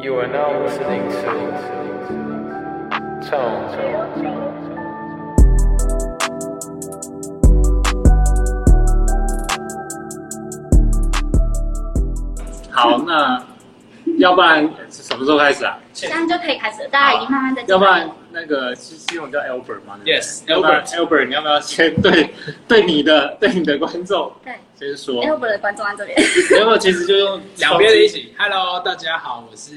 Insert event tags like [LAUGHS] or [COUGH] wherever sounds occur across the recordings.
You are now listening to Tone. 好，那要不然什么时候开始啊？这样就可以开始了，大家已经慢慢在。要不然那个西西勇叫 Albert 吗 Yes，Albert Albert，你要不要先对 [LAUGHS] 对你的对你的观众对先说？Albert 的观众在这边。要不要其实就用两边的一起。Hello，大家好，我是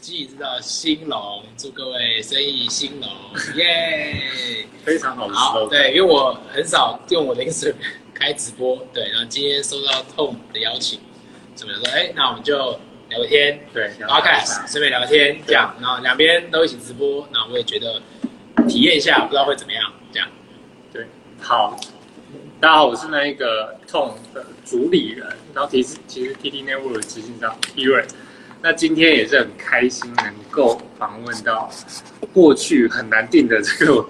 经济知道兴隆，祝各位生意兴隆，耶！[LAUGHS] 非常好的好对，因为我很少用我的 Instagram 开直播，对，然后今天收到 Tom 的邀请，所以我就说，哎，那我们就聊个天对，Podcast 顺便聊天，这样，然后两边都一起直播，那我也觉得体验一下，不知道会怎么样，这样。对，好，大家好，我是那一个 Tone 的主理人，然后其实其实 TT Network 的执行长 e r 那今天也是很开心能够访问到过去很难订的这个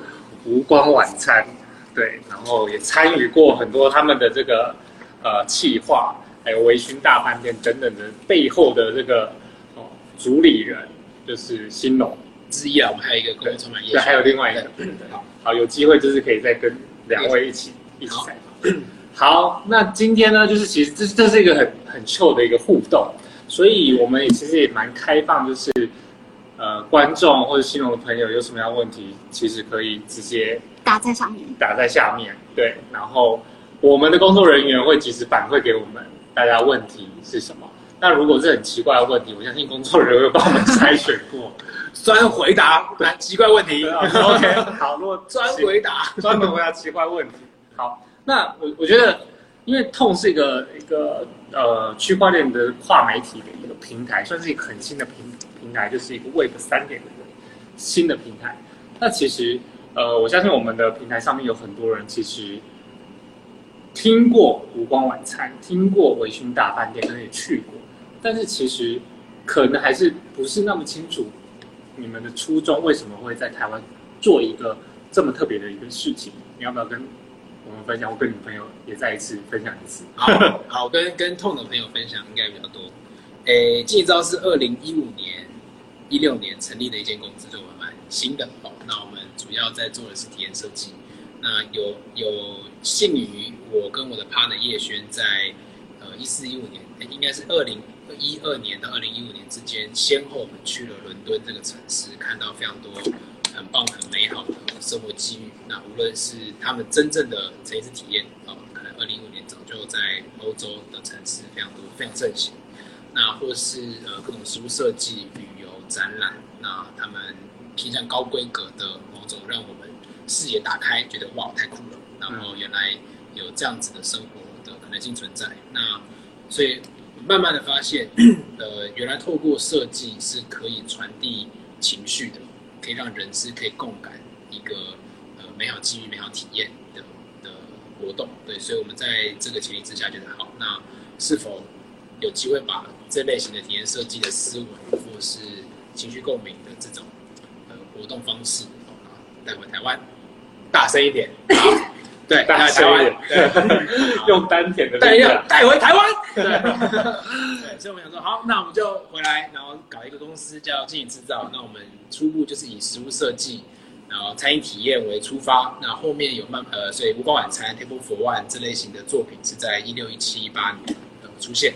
无光晚餐，对，然后也参与过很多他们的这个呃企划，还有微醺大饭店等等的背后的这个哦主理人，就是新龙。之一啊，我们还有一个公共充满业对，还有另外一个对，好，好，有机会就是可以再跟两位一起一起采访。好，那今天呢，就是其实这这是一个很很 chill 的一个互动，所以我们也其实也蛮开放，就是呃观众或者新龙的朋友有什么样的问题，其实可以直接打在上面。打在下面，对，然后我们的工作人员会及时反馈给我们大家问题是什么。那如果是很奇怪的问题，我相信工作人员会帮我们筛选过。[LAUGHS] 专回答来奇怪问题 OK，好，[LAUGHS] 如果专回答。专门回答奇怪问题。好，那我我觉得，因为痛是一个一个呃区块链的跨媒体的一个平台，算是一个很新的平平台，就是一个 Web 三点零的新的平台。那其实呃，我相信我们的平台上面有很多人其实听过无光晚餐，听过微醺大饭店，可能也去过，但是其实可能还是不是那么清楚你们的初衷为什么会在台湾做一个这么特别的一个事情？你要不要跟我们分享？我跟你朋友也再一次分享一次。好，好，跟跟痛的朋友分享应该比较多。诶，记招是二零一五年、一六年成立的一间公司，就我们新的哦。那我们主要在做的是体验设计。那有有幸于我跟我的 partner 叶轩在呃一四一五年，应该是二零一二年到二零一五年之间，先后我们去了伦敦这个城市，看到非常多很棒、很美好的生活机遇。那无论是他们真正的城市体验，哦，可能二零一五年早就在欧洲的城市非常多、非常盛行。那或是呃各种食物设计、旅游、展览，那他们偏向高规格的某种让我们视野打开，觉得哇太酷了。然后原来有这样子的生活的可能性存在。那所以慢慢的发现，[CLEARS THROAT] 呃，原来透过设计是可以传递情绪的，可以让人是可以共感一个呃美好机遇、美好体验的的活动。对，所以我们在这个前提之下觉得好，那是否有机会把这类型的体验设计的思维，或是情绪共鸣的这种呃活动方式，哦带回台湾，大声一点，好，[LAUGHS] 对，大台湾声一点，对，[LAUGHS] 用丹田的带要。带回台湾。对，[LAUGHS] 对，所以我们想说，好，那我们就回来，然后搞一个公司叫经营制造。那我们初步就是以食物设计，然后餐饮体验为出发。那后面有慢呃，所以无光晚餐、Table for One 这类型的作品是在一六、一七、一八年呃出现。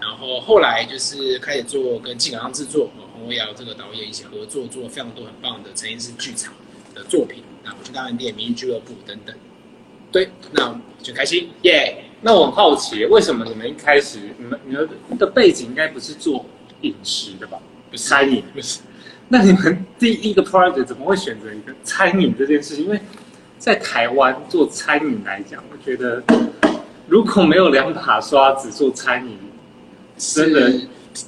然后后来就是开始做跟进港制作，呃洪维尧这个导演一起合作，做了非常多很棒的陈英式剧场的作品，那我去大饭店、民营俱乐部等等。对，那就开心，耶、那我很好奇，为什么你们一开始，你们你们的背景应该不是做饮食的吧？不是餐饮。不是。那你们第一个 project 怎么会选择一个餐饮这件事情？因为在台湾做餐饮来讲，我觉得如果没有两把刷子做餐饮，真的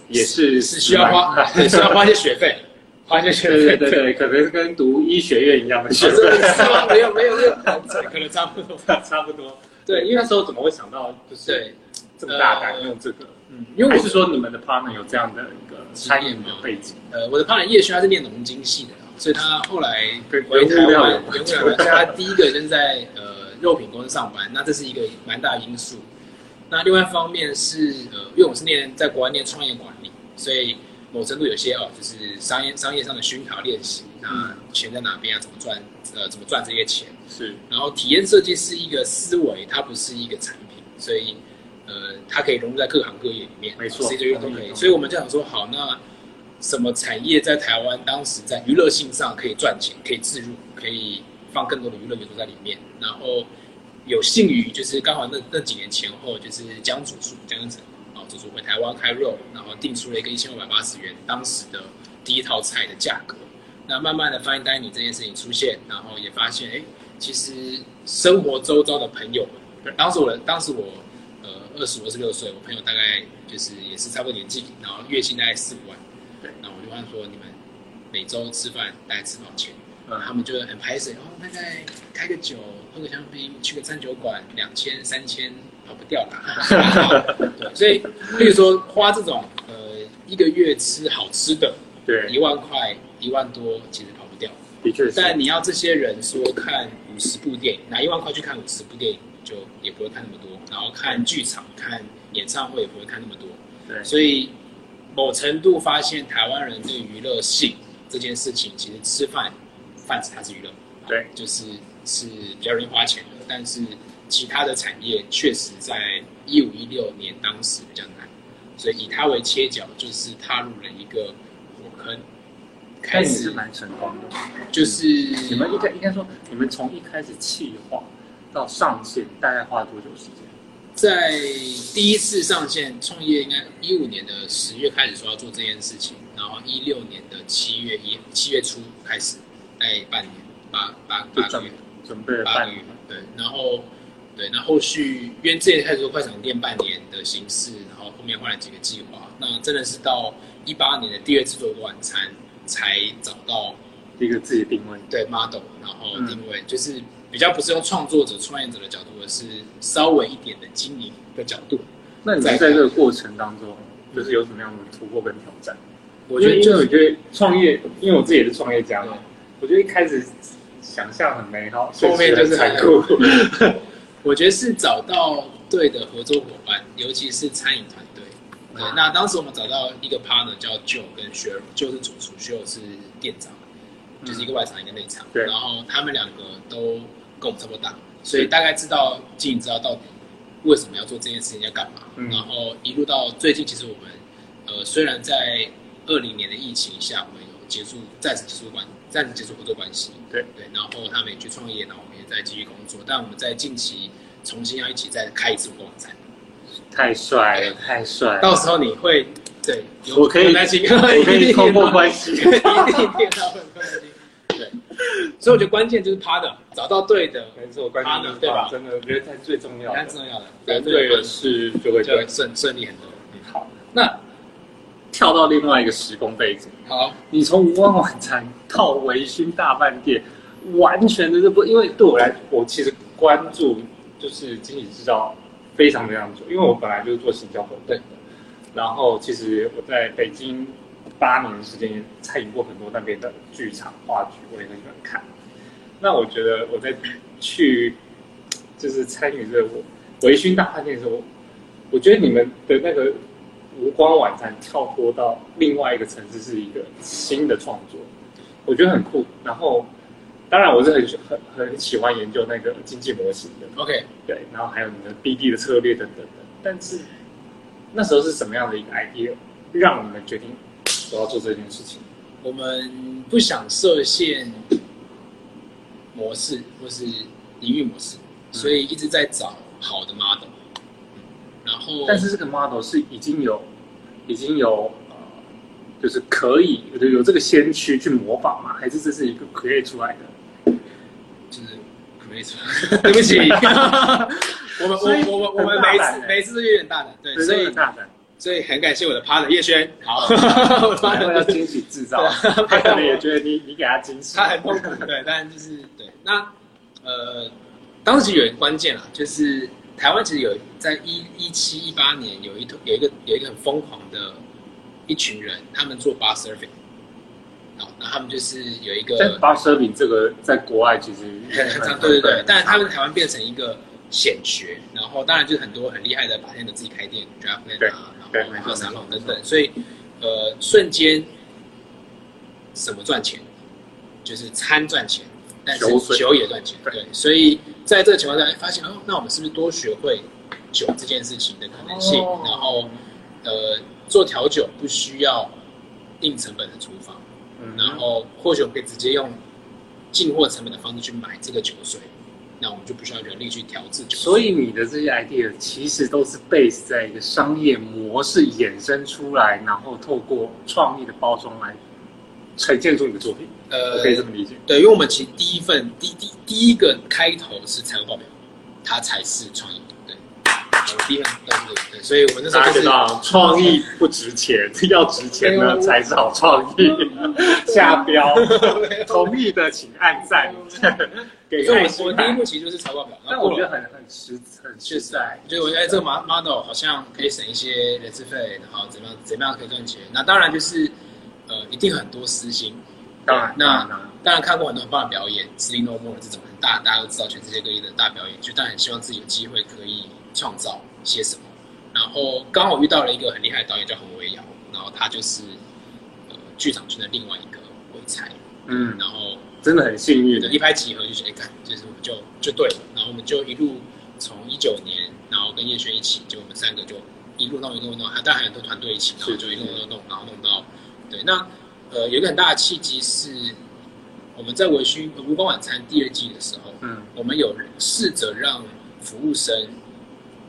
也是是需要花，也，需要花一些学费，花一些学费，对对对对，可能跟读医学院一样的 [LAUGHS] 学真的费，是吗？没有没有没有，可能差不多。差不多。对，因为那时候怎么会想到就是对，这么大胆用这个？嗯，因为我是说你们的 partner 有这样的一个餐饮的背景？呃，我的 partner 叶轩他是念农经系的，所以他后来跟回台湾，原物料有原物料，所以他第一个就是在呃肉品公司上班，那这是一个蛮大的因素。那另外一方面是呃，因为我是念在国外念创业管理，所以某程度有些哦，就是商业商业上的熏陶练习，那钱在哪边啊？怎么赚？呃，怎么赚这些钱？是然后体验设计是一个思维，它不是一个产品，所以呃，它可以融入在各行各业里面，没错谁这用都可以。所以我们就想说，好，那什么产业在台湾当时在娱乐性上可以赚钱，可以自入，可以放更多的娱乐元素在里面，然后有幸于就是刚好那那几年前后，就是江主树江恩成啊，主厨回台湾开肉，然后定出了一个一千五百八十元当时的第一套菜的价格。那慢慢的 fine dining 这件事情出现，然后也发现，哎，其实生活周遭的朋友们，当时我当时我呃二十五二十六岁，我朋友大概就是也是差不多年纪，然后月薪大概四五万，对，然后我就问说，你们每周吃饭大概吃多少钱？嗯他们就很排斥，哦，大概开个酒，喝个香槟，去个餐酒馆，两千三千跑不掉啦。[LAUGHS] 对，所以比如说花这种呃一个月吃好吃的，对一对，万块一万多，其实跑不掉。的确是。但你要这些人说看五十部电影，拿一万块去看五十部电影，就也不会看那么多。然后看剧场、看演唱会也不会看那么多。对所以某程度发现台湾人对娱乐性这件事情，其实吃饭饭它是娱乐，对，就是是比较容易花钱的。但是其他的产业确实在一五一六年当时比较难，所以以它为切角，就是踏入了一个火坑，开始是蛮成功的。就是你们应该应该说，你们从一开始企划到上线，大概花了多久时间？在第一次上线创业，应该一五年的十月开始说要做这件事情，然后一六年的七月一七月初开始，大概半年八八八个月，准备了八个月半年。，对，然后对，那后续因为之前开始做快闪店半年的形式，然后后面换了几个计划，那真的是到一八年的第二次做晚餐才找到一个自己的定位。对 model，然后嗯定位、就是比较不是用创作者、创业者的角度，而是稍微一点的经营的角度。那你们在这个过程当中，就是有什么样的突破跟挑战？我觉得因为我觉得创业，因为我自己也是创业家嘛，我觉得一开始想象很美好，后面就是残酷。我觉得是找到对的合作伙伴，尤其是餐饮团队。对，啊那当时我们找到一个 partner 叫 Joe 跟 Cheryl，Joe 是主厨，Cheryl 是店长，就是一个外场一个内场。嗯对然后他们两个都跟我们差不多大，所以大概知道经营知道到底为什么要做这件事情要干嘛。嗯然后一路到最近，其实我们呃虽然在二零年的疫情下，我们有结束暂时结束关暂时结束合作关系。对对，然后他们也去创业，然后我们也在继续工作，但我们在近期重新要一起再开一次火锅晚餐。太帅了，太帅了！到时候你会对，有我可以有担心，我可以 [LAUGHS] 通过关系 [LAUGHS] 一定一定到很关心。对，所以我觉得关键就是 partner，找到对的，没错，关他键呢对吧真的，我觉得才最重要的。蛮重要的，人对的事就会对就会。顺顺利很多。嗯，好，那跳到另外一个时空背景，好，你从无光晚餐到微醺大饭店，完全的这不，因为对我来，我其实关注就是经济制造非常非常久，因为我本来就是做行销活动的，然后其实我在北京八年的时间也参与过很多那边的剧场话剧，我也很喜欢看。那我觉得我在去就是参与这个微醺大饭店的时候，我觉得你们的那个无光晚餐跳脱到另外一个城市，是一个新的创作，我觉得很酷。然后，当然我是很很很喜欢研究那个经济模型的，OK，对，然后还有你的 BD 的策略等等的。但是那时候是什么样的一个 idea 让你们决定我要做这件事情？我们不想设限模式或是营运模式，所以一直在找好的 model。然后，但是这个 model 是已经有已经有呃，就是可以有有这个先驱去模仿嘛？还是这是一个 create 出来的？就是没错，[LAUGHS] 对不起，[LAUGHS] 我们我我我我们每次每一次都有点大胆，对，所以很大胆，所以很感谢我的 partner 叶轩，好，[LAUGHS] 我的 partner 要惊喜制造，他可能也觉得你你给他惊喜，他很痛苦，对，但就是对。那呃，当时有一个关键啦，就是台湾其实有在一一七一八年有一头有一个有一个很疯狂的一群人，他们做 bar surfing，好，那他们就是有一个但 bar serving 这个在国外其实很对对对，但是他们台湾变成一个显学，然后当然就是很多很厉害的 bartender 自己开店 d r a f t m a 对 n 啊，然后沙龙等等，所以呃瞬间什么赚钱，就是餐赚钱，但是酒酒也赚钱，对对，所以在这个情况下，哎，发现哦，那我们是不是多学会酒这件事情的可能性，哦然后呃做调酒不需要硬成本的厨房。嗯然后或许我们可以直接用进货成本的方式去买这个酒水，那我们就不需要人力去调制酒。所以你的这些 idea 其实都是 base 在一个商业模式衍生出来，然后透过创意的包装来呈现出你的作品。呃我可以这么理解。对，因为我们其实第一份第第第一个开头是财务报表，它才是创意。对，我们第一份都是这个对，所以我那时候大家就是知道，创意不值钱，[LAUGHS] 要值钱呢才是好创意。下标，[LAUGHS] 同意的请按赞，[LAUGHS] 给所以我我第一步。其实就是财务报表，然但我觉得很很实很实在，就我觉得这个 mo- model 好像可以省一些人事费，然后怎么样怎么样可以赚钱。那当然就是呃，一定很多私心。当然那当然看过很多很棒的表演 s l e No More 这种很大，大家都知道全世界各地的大表演，就当然很希望自己有机会可以创造些什么。然后刚好遇到了一个很厉害的导演叫洪维尧，然后他就是呃剧场圈的另外一个鬼才，嗯，然后真的很幸运的，一拍即合，就觉得哎，看，就是我们就就对了，然后我们就一路从一九年，然后跟叶轩一起，就我们三个就一路弄一路弄，还当然还有很多团队一起，然后就一路弄弄，然后弄到对，那呃有一个很大的契机是我们在微醺呃无光晚餐第二季的时候，嗯，我们有试着让服务生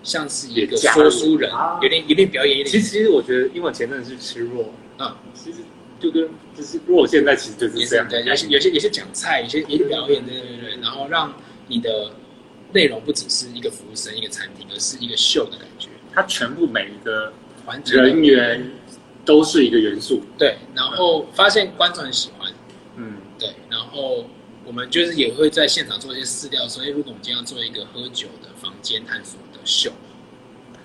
像是一个说书人啊，有点有点表演，有点其实其实我觉得，因为我前阵子是吃肉，嗯。其实就跟就是肉现在其实就是这样，对，有些有些有些讲菜，有些有些表演，对对对，然后让你的内容不只是一个服务生、一个餐厅，而是一个秀的感觉，它全部每一个环节人员都是一个元素，对，然后发现观众很喜欢，嗯，对，然后我们就是也会在现场做一些试调，所以如果我们今天要做一个喝酒的房间探索的秀，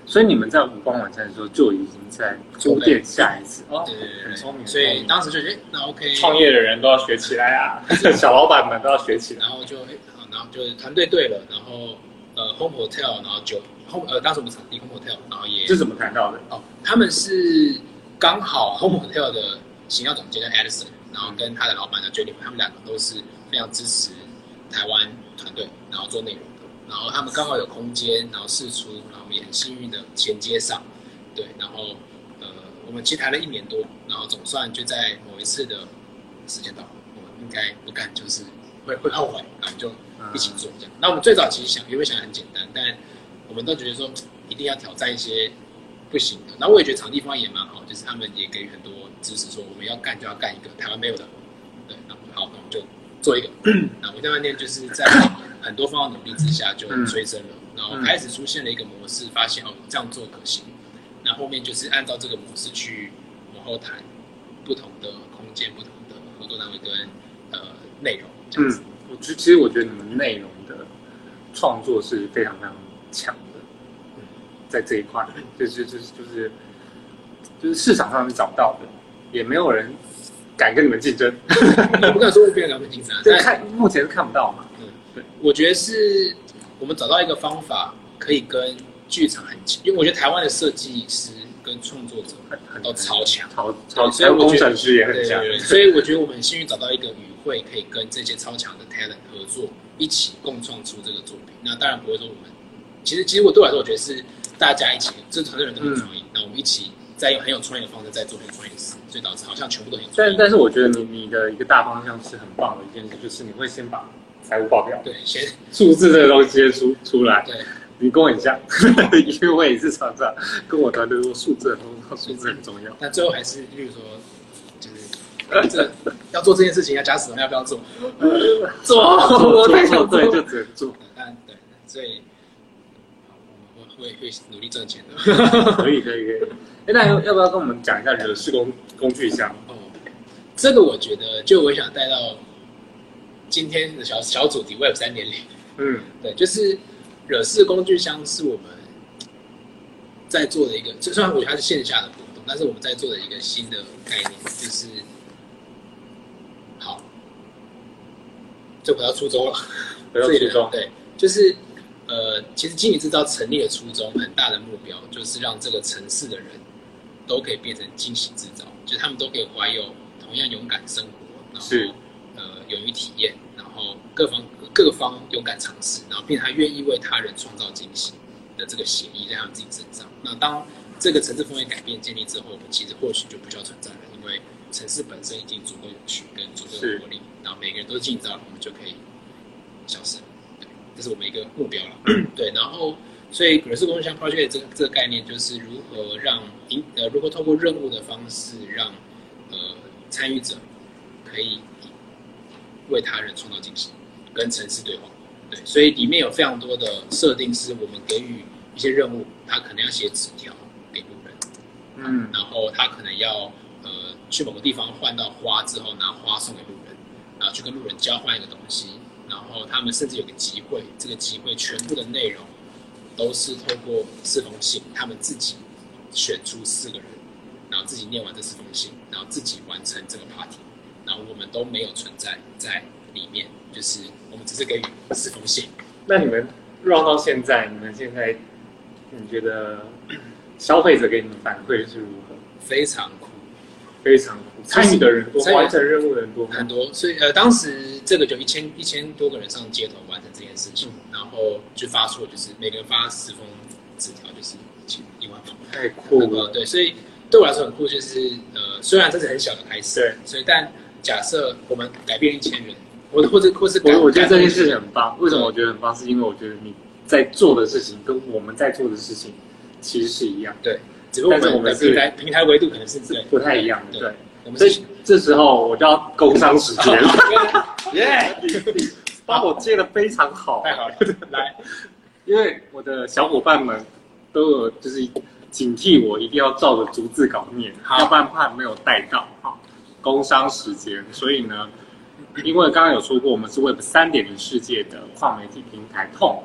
所以你们在五光晚餐的时候就已经在铺垫下一次。哦对对对。很聪明，所以当时就觉得，哎那 OK，创业的人都要学起来啊，小老板们都要学起来。[LAUGHS] 然后就哎好，然后就是团队对了，然后呃 Home Hotel，然后酒 Home 呃当时我们场地 Home Hotel，然后也这怎么谈到的？哦，他们是刚好 Home Hotel 的行销总监叫 Edison，然后跟他的老板叫 Jennifer，他们两个都是非常支持台湾团队，然后做内容的。然后他们刚好有空间，然后试出，然后我们也很幸运的衔接上，对，然后呃，我们其实谈了一年多，然后总算就在某一次的时间到了，我们应该不干就是会会后悔，然后就一起做这样。那我们最早其实想因为想很简单，但我们都觉得说一定要挑战一些不行的。然后我也觉得场地方也蛮好，就是他们也给予很多支持，说我们要干就要干一个台湾没有的，对，那好，那我们就做一个。[CLEARS THROAT] 那我在饭店就是在 [COUGHS] 很多方的努力之下就催生了，然后开始出现了一个模式，发现哦这样做可行。那后面就是按照这个模式去往后谈不同的空间、不同的合作单位跟呃内容这样子。嗯，我觉其实我觉得你们内容的创作是非常非常强的，嗯，在这一块，就是就是就是就是市场上是找不到的，也没有人敢跟你们竞争，[LAUGHS] 也不敢说别人两分竞争啊，就 [LAUGHS] 但看目前是看不到嘛。嗯我觉得是我们找到一个方法，可以跟剧场很近，因为我觉得台湾的设计师跟创作者很很都超强，超超对所以我觉得工程师也很强对对，对，所以我觉得我们很幸运找到一个语会，可以跟这些超强的 talent 合作，一起共创出这个作品。那当然不会说我们，其实其实我对我来说，我觉得是大家一起，这团队人都很创意，那我们一起再用很有创意的方式再做很创意的事，所以导致好像全部都很。但但是我觉得你你的一个大方向是很棒的一件事，就是你会先把财务报表、对，先 [LAUGHS] 数字这个东西先出出来。对。你跟我很像，[LAUGHS] 因为我也是常常跟我团队说数字很重要，数字很重要。但最后还是，例如说，就是这要做这件事情要加死，要不要做？[LAUGHS] 做，我太想做对，就只能做。但对，所以我也会会努力赚钱的。可以可以可以。哎，那要要不要跟我们讲一下惹事工工具箱？哦，这个我觉得，就我想带到今天的小小主题 Web 三点零。嗯对，就是惹事工具箱是我们在做的一个，就虽然我觉得它是线下的活动，但是我们在做的一个新的概念，就是好，就回到初中了。回到初中。对，就是呃，其实经理制造成立的初衷很大的目标就是让这个城市的人都可以变成惊喜制造，就是他们都可以怀有同样勇敢生活，然后是呃勇于体验，然后各方各方勇敢尝试，然后并且他愿意为他人创造惊喜的这个协议在他们自己身上。那当这个城市氛围改变建立之后，我们其实或许就不需要存在了，因为城市本身已经足够有趣跟足够有活力，然后每个人都是进造了，我们就可以消失了。对，这是我们一个目标了。[CLEARS THROAT] 对，然后所以可是共享 project 这个这个概念就是如何让引呃如何透过任务的方式让呃参与者可以为他人创造惊喜，跟城市对话。对，所以里面有非常多的设定，是我们给予一些任务，他可能要写纸条给路人，嗯，然后他可能要呃去某个地方换到花之后拿花送给路人，然后去跟路人交换一个东西，然后他们甚至有个集会，这个集会全部的内容都是透过四封信，他们自己选出四个人，然后自己念完这四封信，然后自己完成这个 party，然后我们都没有存在在里面，就是我们只是给予四封信。那你们 run 到现在，你们现在你觉得消费者给你们反馈是如何？非常酷，非常酷，参与的人多，完成任务的人多很多，所以呃，当时这个就一千一千多个人上街头完成这件事情，然后就发出了就是每个人发十封纸条，就是一万封。太酷了，那个对，所以对我来说很酷，就是呃，虽然这是很小的开始，对，所以但假设我们改变一千人，或或者或是改我我觉得这件事情很棒。为什么我觉得很棒？是因为我觉得你在做的事情跟我们在做的事情其实是一样，对，只不过我们平台平台维度可能是不太一样的。对我们这这时候我就要工商时间了，[LAUGHS] 耶，帮我接的非常好，太好了，来，因为我的小伙伴们都有就是警惕我一定要照着逐字稿念，要不然怕没有带到。哈，工商时间，所以呢，因为刚刚有说过，我们是 Web 三点零世界的跨媒体平台痛，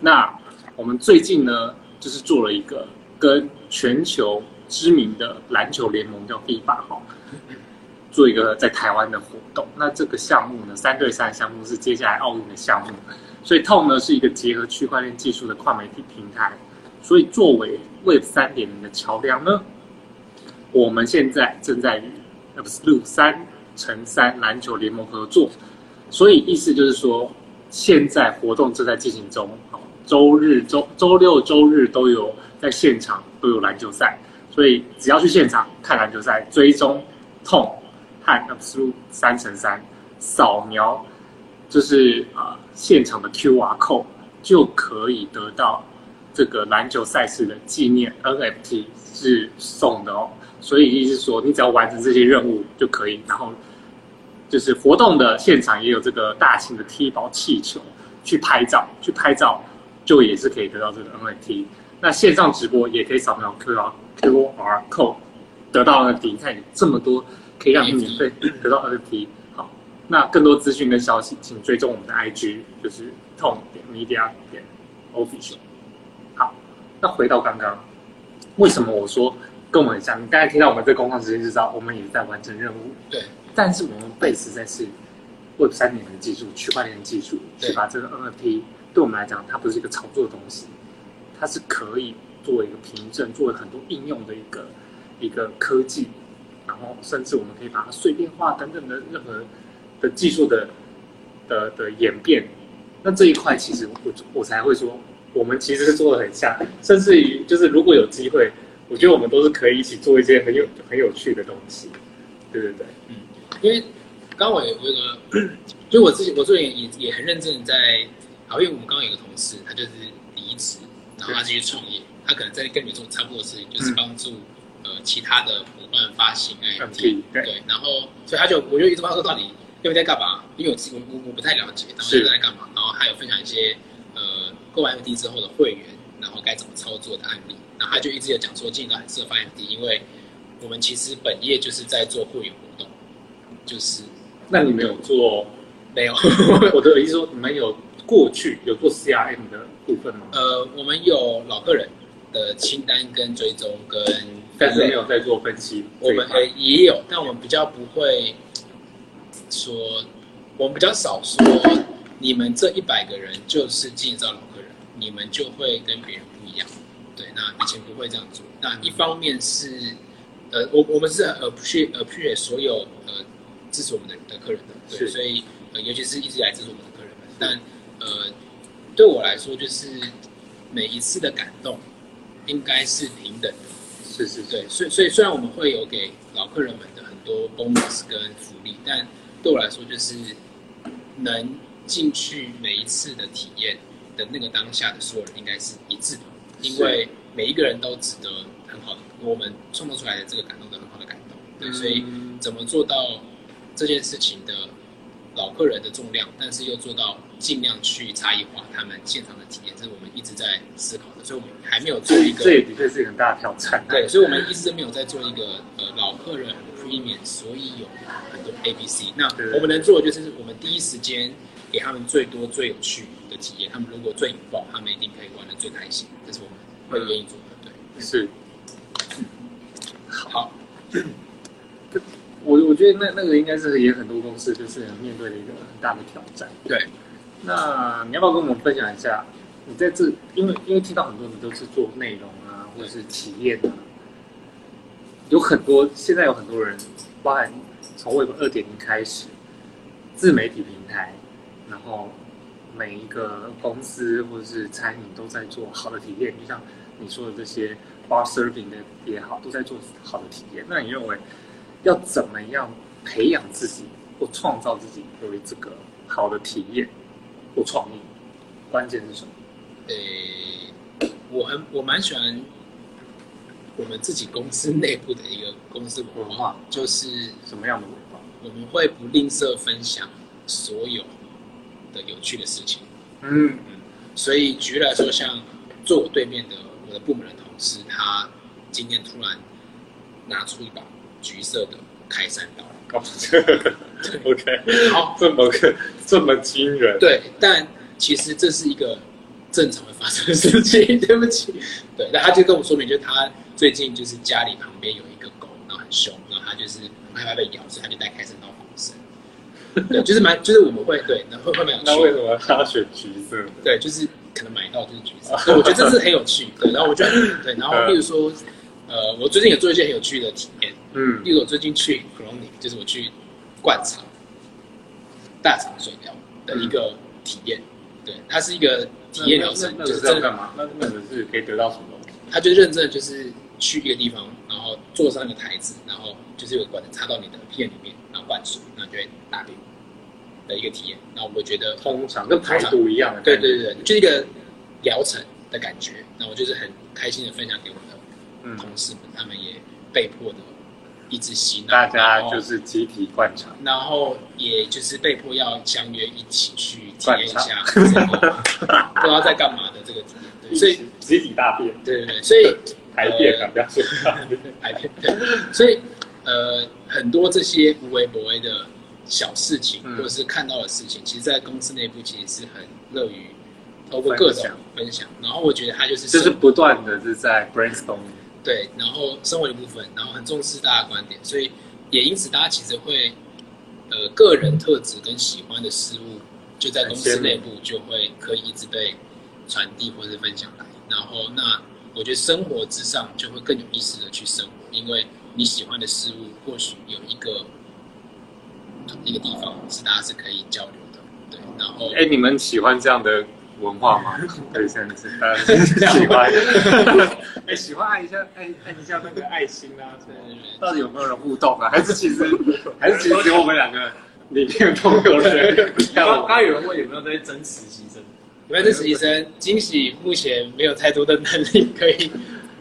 那我们最近呢，就是做了一个跟全球知名的篮球联盟叫 FIBA 哈，做一个在台湾的活动。那这个项目呢，三对三项目是接下来奥运的项目，所以 Tom 呢是一个结合区块链技术的跨媒体平台。所以作为 Web 三点零的桥梁呢，我们现在正在与 Absolute 三乘三篮球联盟合作。所以意思就是说，现在活动正在进行中，好，周日、周周六、周日都有在现场都有篮球赛，所以只要去现场看篮球赛，追踪痛和 Absolute 三乘三，扫描就是啊、呃现场的 QR code 就可以得到这个篮球赛事的纪念 NFT 是送的哦。所以意思是说，你只要完成这些任务就可以，然后就是活动的现场也有这个大型的踢包气球去拍照，去拍照就也是可以得到这个 NFT。那线上直播也可以扫描 QR QR code 得到 NFT。你看有这么多可以让你免费得到 NFT。好，那更多资讯跟消息，请追踪我们的 IG，就是痛点 media 点 official。好，那回到刚刚，为什么我说跟我们很像？你刚才听到我们这工作时间就知道，我们也在完成任务。对，但是我们 base 在是 Web 三点零技术、区块链的技术，对去把这个 NFT 对我们来讲，它不是一个炒作的东西，它是可以作为一个凭证，作为很多应用的一个一个科技，然后甚至我们可以把它碎片化等等的任何的技术的的的演变。那这一块其实我我才会说，我们其实是做的很像，甚至于就是如果有机会，我觉得我们都是可以一起做一些很有很有趣的东西，对对对。因为刚我有我有个，就我自己我最近也也很认真在，好，因为我们刚刚有个同事，他就是离职，然后他继续创业，他可能在跟你做差不多的事情，就是嗯帮助、呃其他的伙伴发行 NFT，NFT 对对，然后所以他就我就一直问他说到底因为在干嘛？因为我我我我不太了解，然后是在干嘛？然后还有分享一些呃购买 NFT 之后的会员，然后该怎么操作的案例，然后他就一直有讲说，进到很适合发 NFT，因为我们其实本业就是在做会员活动，就是那你没有做？没有。我的意思说，你们有过去有做 CRM 的部分吗？呃，我们有老客人的清单跟追踪跟但是没有在做分析。我们呃也有，但我们比较不会说，我们比较少说你们这一百个人就是经营造老客人，你们就会跟别人不一样。对，那以前不会这样做。那一方面是，呃，我我们是 appreciate appreciate 所有呃支持我们的的客人的，对，是所以呃，尤其是一直以来支持我们的客人们。但呃，对我来说，就是每一次的感动应该是平等的。是是是，对，所以所以虽然我们会有给老客人们的很多 bonus 跟福利，但对我来说就是能进去每一次的体验的那个当下的所有人应该是一致的，因为每一个人都值得很好的，我们创造出来的这个感动的很好的感动。对，所以嗯怎么做到这件事情的老客人的重量，但是又做到尽量去差异化他们现场的体验，这是我们一直在思考的，所以我们还没有做一个这也的确是一个很大的挑战。对，所以我们一直都没有在做一个呃老客人 premium，所以有很多 A、B、C。那我们能做的就是我们第一时间给他们最多最有趣的体验，他们如果最引爆，他们一定可以玩的最开心，这是我们会愿意做的。对，是好，我我觉得那那个应该是也很多公司就是面对的一个很大的挑战。对，那你要不要跟我们分享一下？你在这，因为因为听到很多你都是做内容啊，或者是体验啊，有很多现在有很多人，包含从 Web 二点零开始，自媒体平台，然后每一个公司或者是餐饮都在做好的体验，就像你说的这些 bar serving 的也好，都在做好的体验。那你认为要怎么样培养自己或创造自己有这个好的体验或创意？关键是什么？呃，我很我蛮喜欢我们自己公司内部的一个公司文化就是什么样的文化？我们会不吝啬分享所有的有趣的事情。嗯，所以举例来说，像坐我对面的我的部门的同事，他今天突然拿出一把橘色的开山刀，[LAUGHS] OK，好，这么个这么惊人，，对，但其实这是一个正常的发生的事情，[LAUGHS] 对不起，对，那他就跟我说明，就是他最近就是家里旁边有一个狗，然后很凶，然后他就是很害怕被咬，所以他就带开山刀防身。对，[LAUGHS] 就是蛮，就是我们会对，然后会蛮有趣的。那为什么他选橘色的？对，就是可能买到就是橘色，对，我觉得这是很有趣。对，然后我觉得对，然后例如说，呃，我最近也做一些很有趣的体验，嗯例如我最近去 c r o n i 就是我去灌肠大肠水疗的一个体验，对，它是一个体验疗程，就是真干嘛？那那个是可以得到什么东西？它就认真的就是去一个地方，然后坐上一个台子，然后就是有个管子插到你的片里面，然后灌水，然后就会大便的一个体验。那我觉得通常跟排毒一样的，对对对，就是一个疗程的感觉。那我就是很开心的分享给我的嗯，同事们，他们也被迫的一直洗脑，大家就是集体灌肠，然后也就是被迫要相约一起去体验一灌下这个不知道在干嘛的这个体验。对，所以集体大便、对对对，所以排便啊，不要说排便。所以呃，很多这些无微不微的小事情，嗯或者是看到的事情，其实，在公司内部其实是很乐于透过各种分享分享。然后我觉得他就是就是不断的是在 brainstorming，对，然后生活的一部分，然后很重视大家观点，所以也因此大家其实会呃个人特质跟喜欢的事物，就在公司内部就会可以一直被传递或是分享来。然后那我觉得生活之上就会更有意识的去生活，因为你喜欢的事物或许有一个一个地方是大家是可以交流的，对，然后哎，你们喜欢这样的文化吗？[LAUGHS] 对，现在是大家喜欢。[LAUGHS] 哎，喜欢按一下，按按一下那个爱心啊，对对对到底有没有人互动啊？还是其实 [LAUGHS] 还是其实只有我们两个里面都有人刚刚有人问有没有在争实习生，你们这实习生，惊喜目前没有太多的能力可以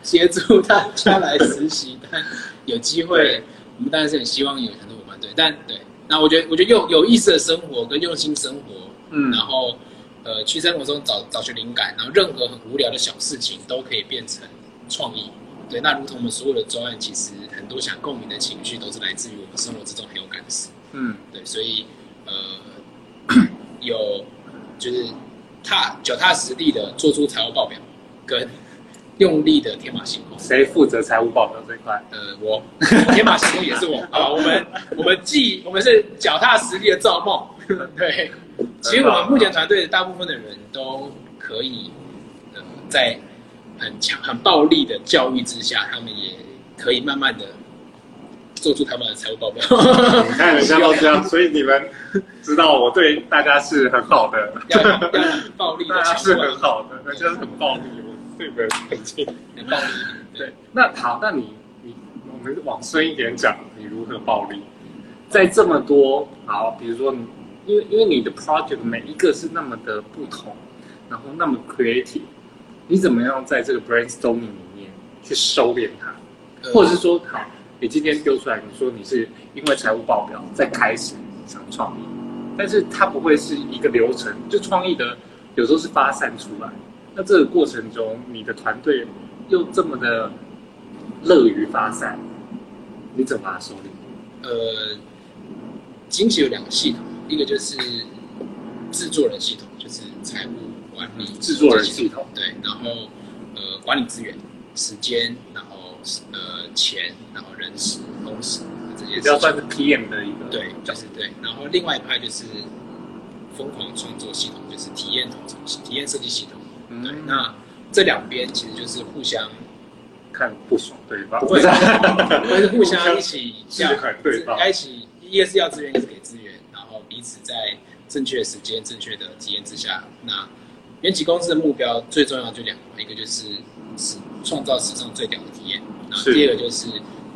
协助大家来实习，但有机会，我们当然是很希望有很多伙伴对，但对，那我觉得我觉得有有意思的生活跟用心生活，嗯然后呃去生活中找找寻灵感，然后任何很无聊的小事情都可以变成创意。对，那如同我们所有的专案，其实很多想共鸣的情绪都是来自于我们生活之中很有感的事。嗯对，所以呃，有就是踏脚踏实地的做出财务报表，跟用力的天马行空。谁负责财务报表这一块？呃，我天马行空也是我啊。我们我们既我们是脚踏实地的造梦，对。其实我们目前团队的大部分的人都可以在很强、很暴力的教育之下，他们也可以慢慢的做出他们的财务报表。你看人家都这样，[LAUGHS] 所以你们知道我对大家是很好的，[LAUGHS] 要要暴力的大家是很好的，那就是很暴力，我对你们很亲。很暴力。[LAUGHS] 对，那好，那你你我们往深一点讲，你如何暴力？在这么多好，比如说你，因为因为你的 project 每一个是那么的不同，然后那么 creative，你怎么样在这个 brainstorming 里面去收敛它？呃或者是说，好，你今天丢出来，你说你是因为财务报表在开始想创意，但是它不会是一个流程，就创意的有时候是发散出来。那这个过程中，你的团队又这么的乐于发散，你怎么把它收敛？呃，惊喜有两个系统，一个就是制作人系统，就是财务管理制作人系统，对，然后呃管理资源、时间，然后呃钱，然后人事、公司这些比较算是 PM 的一个对，就是对。然后另外一派就是疯狂创作系统，就是体验统筹、体验设计系统。嗯。对，那这两边其实就是互相看不爽对方，不会，[LAUGHS] [LAUGHS] 是会是互相一起制衡对方。一起，一个是要资源，一个是给资源，彼此在正确的时间、正确的体验之下，那原起公司的目标最重要就两个，一个就是史创造史上最屌的体验，那是第二个就是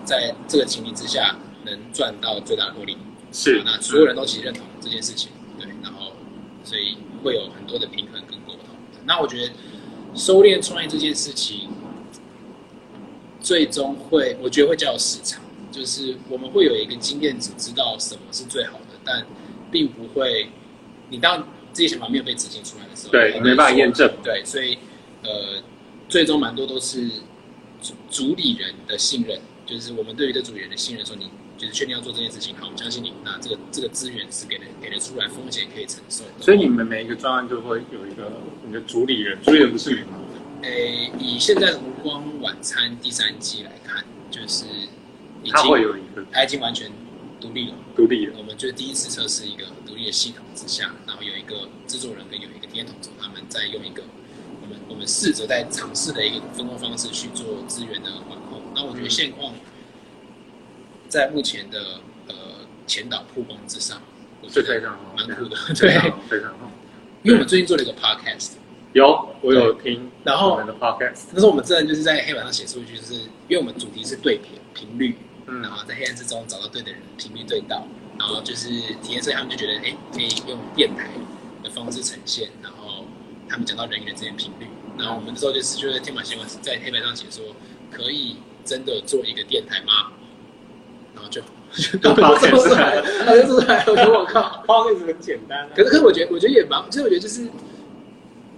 在这个情境之下能赚到最大的获利。是那所有人都其实认同这件事情，对，然后所以会有很多的平衡跟沟通。那我觉得收敛创业这件事情，最终会，我觉得会叫市场，就是我们会有一个经验值，知道什么是最好的，但并不会，你当这些想法没有被执行出来的时候，对你没办法验证对，所以呃，最终蛮多都是主主理人的信任，就是我们对于这主理人的信任，说你就是确定要做这件事情，好，我们相信你，那这个这个资源是给的给的出来，风险可以承受。所以你们每一个专案都会有一个你的主理人，主理人不是你吗？诶，以现在的无光晚餐第三季来看，就是已他会经有一个它已经完全独立了。独立了，我们就第一次测试一个独立的系统之下，然后有一个制作人跟有一个体验统筹，他们在用一个我们我们试着在尝试的一个分工方式去做资源的管控。那我觉得现况在目前的呃前导曝光之上，我觉得是非常好，蛮酷的。非对，非常好。因为我们最近做了一个 podcast，有，我有听，然后我们的 podcast，那时候我们真的就是在黑板上写数据，就是因为我们主题是对频频率，嗯。然后在黑暗之中找到对的人，频率对到，然后就是体验社他们就觉得，哎，可以用电台的方式呈现，然后他们讲到人与人之间频率，然后我们那时候就是就在天马行空在黑板上写说，可以真的做一个电台吗？然后就就好做出来了，然后就做出来了，我说我靠，[LAUGHS] podcast 很简单啊，可是，可是我觉得，我觉得也蛮，其实我觉得就是，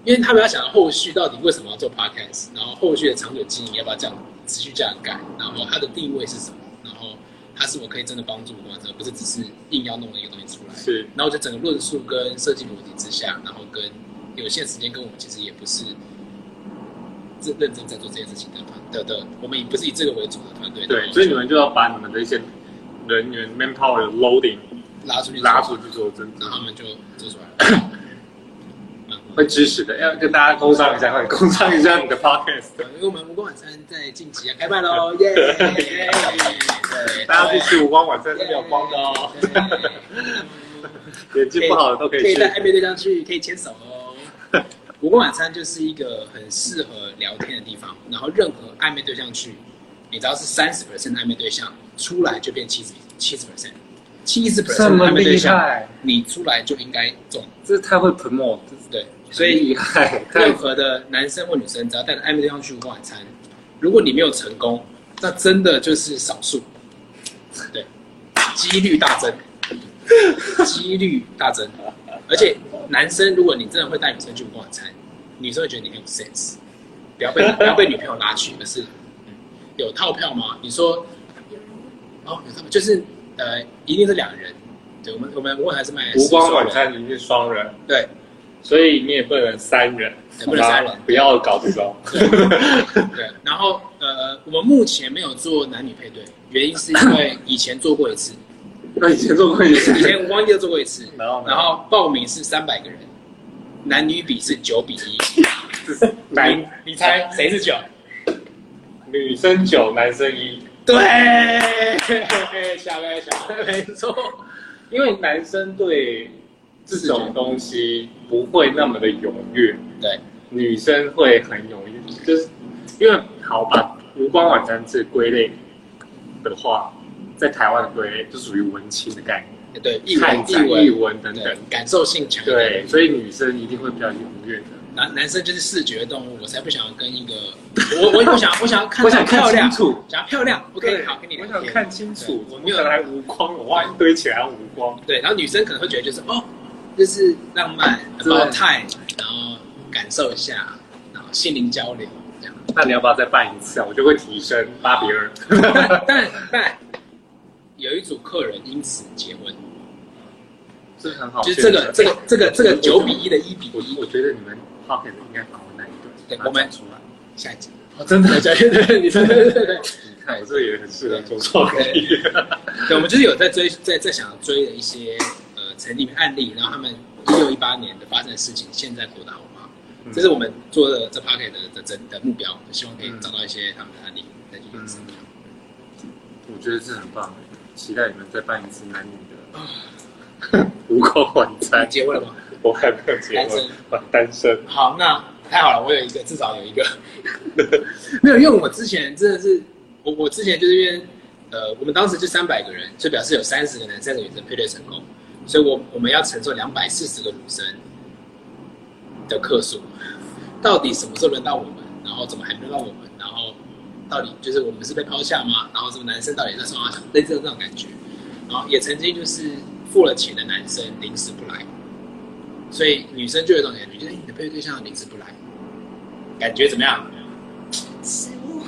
因为他们要想后续到底为什么要做 podcast，然后后续的长久经营要不要这样持续这样改，然后它的定位是什么，然后它是我可以真的帮助观众，不是只是硬要弄一个东西出来。是然后在整个论述跟设计逻辑之下，然后跟有限时间跟我们其实也不是认认真在做这件事情的团的的，我们也不是以这个为主的团队。对，所以你们就要把你们的一些人员 manpower 的 loading 拉出去拉出去做真然后他们就做出来了。[COUGHS] 会支持的，要跟大家工商一下，快点工商一下你的 podcast，对，因为我们无光晚餐在近期啊开办喽，[LAUGHS] 耶！对，大家去吃无光晚餐是没有光的哦，[LAUGHS] 眼睛不好的都可以去。可以带。暧昧对象去，可以牵手哦。[LAUGHS] 无光晚餐就是一个很适合聊天的地方，然后任何暧昧对象去，你只要是三十 percent 暧昧对象出来就变七十七十 percent，七十 percent 这么厉暧昧对象，你出来就应该中，这太会 promote，对，所所以任何的男生或女生，只要带着暧昧对象去晚餐，如果你没有成功，那真的就是少数，对，几率大增，[LAUGHS] 几率大增。而且男生，如果你真的会带女生去晚餐，女生会觉得你很有 sense，不要被 [LAUGHS] 不要被女朋友拉去，而是、嗯、有套票吗？你说哦，有套票，就是呃，一定是两人。对我们我们无光还是卖无光晚餐一定是双人，对。所以你也不能三人，对不能三人。不要搞这种。对，然后呃，我们目前没有做男女配对，原因是因为以前做过一次，那 [LAUGHS] 以前做过一次，以前无光就做过一次，然后然后报名是三百个人，男女比是九比一，男你你猜谁是九？女生九，男生一。对，小白小白没错。因为男生对这种东西不会那么的踊跃，对，女生会很踊跃，就是因为好把无光晚餐这归类的话，在台湾的归类就属于文青的概念，对，译看文展、译译文对文等等，，感受性强。对，所以女生一定会比较踊跃的。男男生就是视觉动物，我才不想要跟一个 [LAUGHS] 我我我想我想要看 [LAUGHS] 我想看清楚想要漂亮。OK，对好，跟你聊我想看清楚，我没有我没有来无光，我画一堆起来无光。对，然后女生可能会觉得就是哦，就是浪漫、对 about time，然后感受一下，然后心灵交流这样。那你要不要再办一次啊？我就会提升八比二。但但但有一组客人因此结婚，[LAUGHS] 这很好，就是这个这个这个这个九比一的一比一我我，觉得你们应该把握那一段，对我们出来。下一集。哦，真的，对对对，你说对对对对。你看我这个也很适合做创意。对，我们就是有在追，在在想追的一些呃成立案例，然后他们一六一八年的发生的事情，现在过得好吗？嗯这是我们做的这 p a r k e t 的的真的目标，希望可以找到一些他们的案例再去延伸。我觉得这很棒，期待你们再办一次男女的 [LAUGHS] 无口晚餐你。结婚了吗？我还没有结婚单身，我单身。好，那太好了，我有一个，至少有一个。[LAUGHS] 没有，因为我之前真的是，我我之前就是因为，呃，我们当时就三百个人，就表示有三十个男，三个女生配对成功，所以我我们要承受两百四十个女生的客数，到底什么时候轮到我们？然后怎么还没轮到我们？然后到底就是我们是被抛下吗？然后这个男生到底在说啥？[LAUGHS] 类似这种感觉。然后也曾经就是付了钱的男生临时不来，所以女生就有一种感觉，就是、你的配对对象临时不来，感觉怎么样？